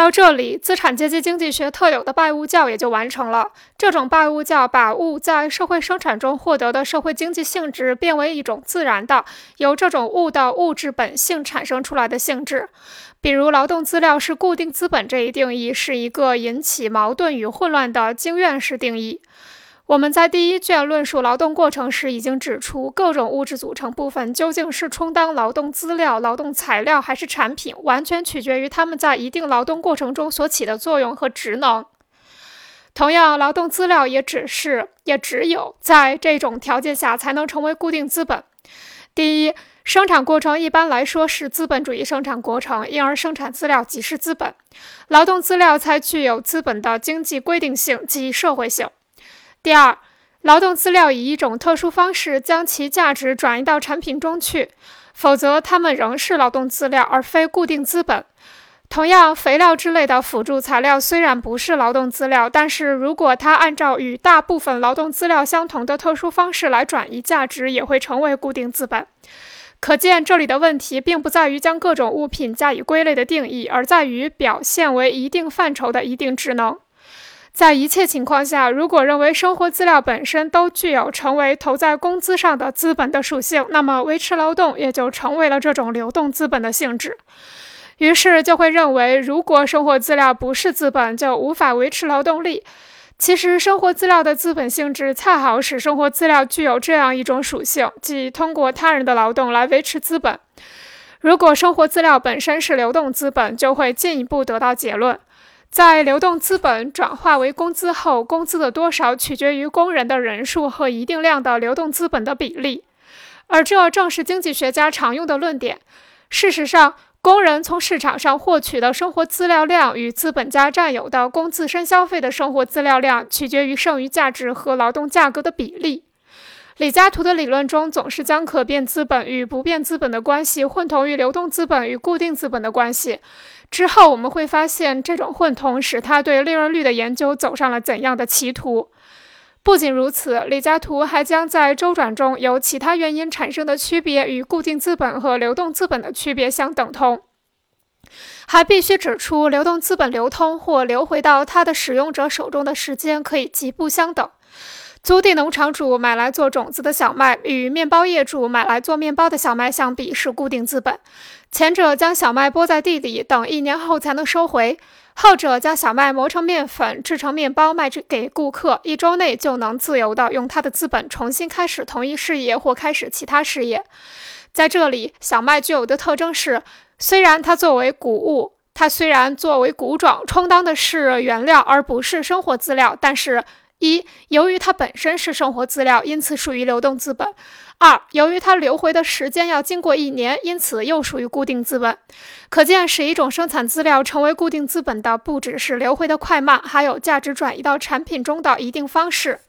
到这里，资产阶级经济学特有的拜物教也就完成了。这种拜物教把物在社会生产中获得的社会经济性质变为一种自然的、由这种物的物质本性产生出来的性质。比如，劳动资料是固定资本这一定义，是一个引起矛盾与混乱的经验式定义。我们在第一卷论述劳动过程时已经指出，各种物质组成部分究竟是充当劳动资料、劳动材料还是产品，完全取决于它们在一定劳动过程中所起的作用和职能。同样，劳动资料也只是也只有在这种条件下才能成为固定资本。第一，生产过程一般来说是资本主义生产过程，因而生产资料即是资本，劳动资料才具有资本的经济规定性及社会性。第二，劳动资料以一种特殊方式将其价值转移到产品中去，否则它们仍是劳动资料而非固定资本。同样，肥料之类的辅助材料虽然不是劳动资料，但是如果它按照与大部分劳动资料相同的特殊方式来转移价值，也会成为固定资本。可见，这里的问题并不在于将各种物品加以归类的定义，而在于表现为一定范畴的一定职能。在一切情况下，如果认为生活资料本身都具有成为投在工资上的资本的属性，那么维持劳动也就成为了这种流动资本的性质。于是就会认为，如果生活资料不是资本，就无法维持劳动力。其实，生活资料的资本性质恰好使生活资料具有这样一种属性，即通过他人的劳动来维持资本。如果生活资料本身是流动资本，就会进一步得到结论。在流动资本转化为工资后，工资的多少取决于工人的人数和一定量的流动资本的比例，而这正是经济学家常用的论点。事实上，工人从市场上获取的生活资料量与资本家占有的供自身消费的生活资料量取决于剩余价值和劳动价格的比例。李嘉图的理论中总是将可变资本与不变资本的关系混同于流动资本与固定资本的关系。之后我们会发现，这种混同使他对利润率的研究走上了怎样的歧途。不仅如此，李嘉图还将在周转中由其他原因产生的区别与固定资本和流动资本的区别相等同，还必须指出，流动资本流通或流回到它的使用者手中的时间可以极不相等。租地农场主买来做种子的小麦，与面包业主买来做面包的小麦相比，是固定资本。前者将小麦播在地里，等一年后才能收回；后者将小麦磨成面粉，制成面包卖给顾客，一周内就能自由地用他的资本重新开始同一事业或开始其他事业。在这里，小麦具有的特征是：虽然它作为谷物，它虽然作为谷种充当的是原料而不是生活资料，但是。一，由于它本身是生活资料，因此属于流动资本；二，由于它流回的时间要经过一年，因此又属于固定资本。可见，使一种生产资料成为固定资本的，不只是流回的快慢，还有价值转移到产品中的一定方式。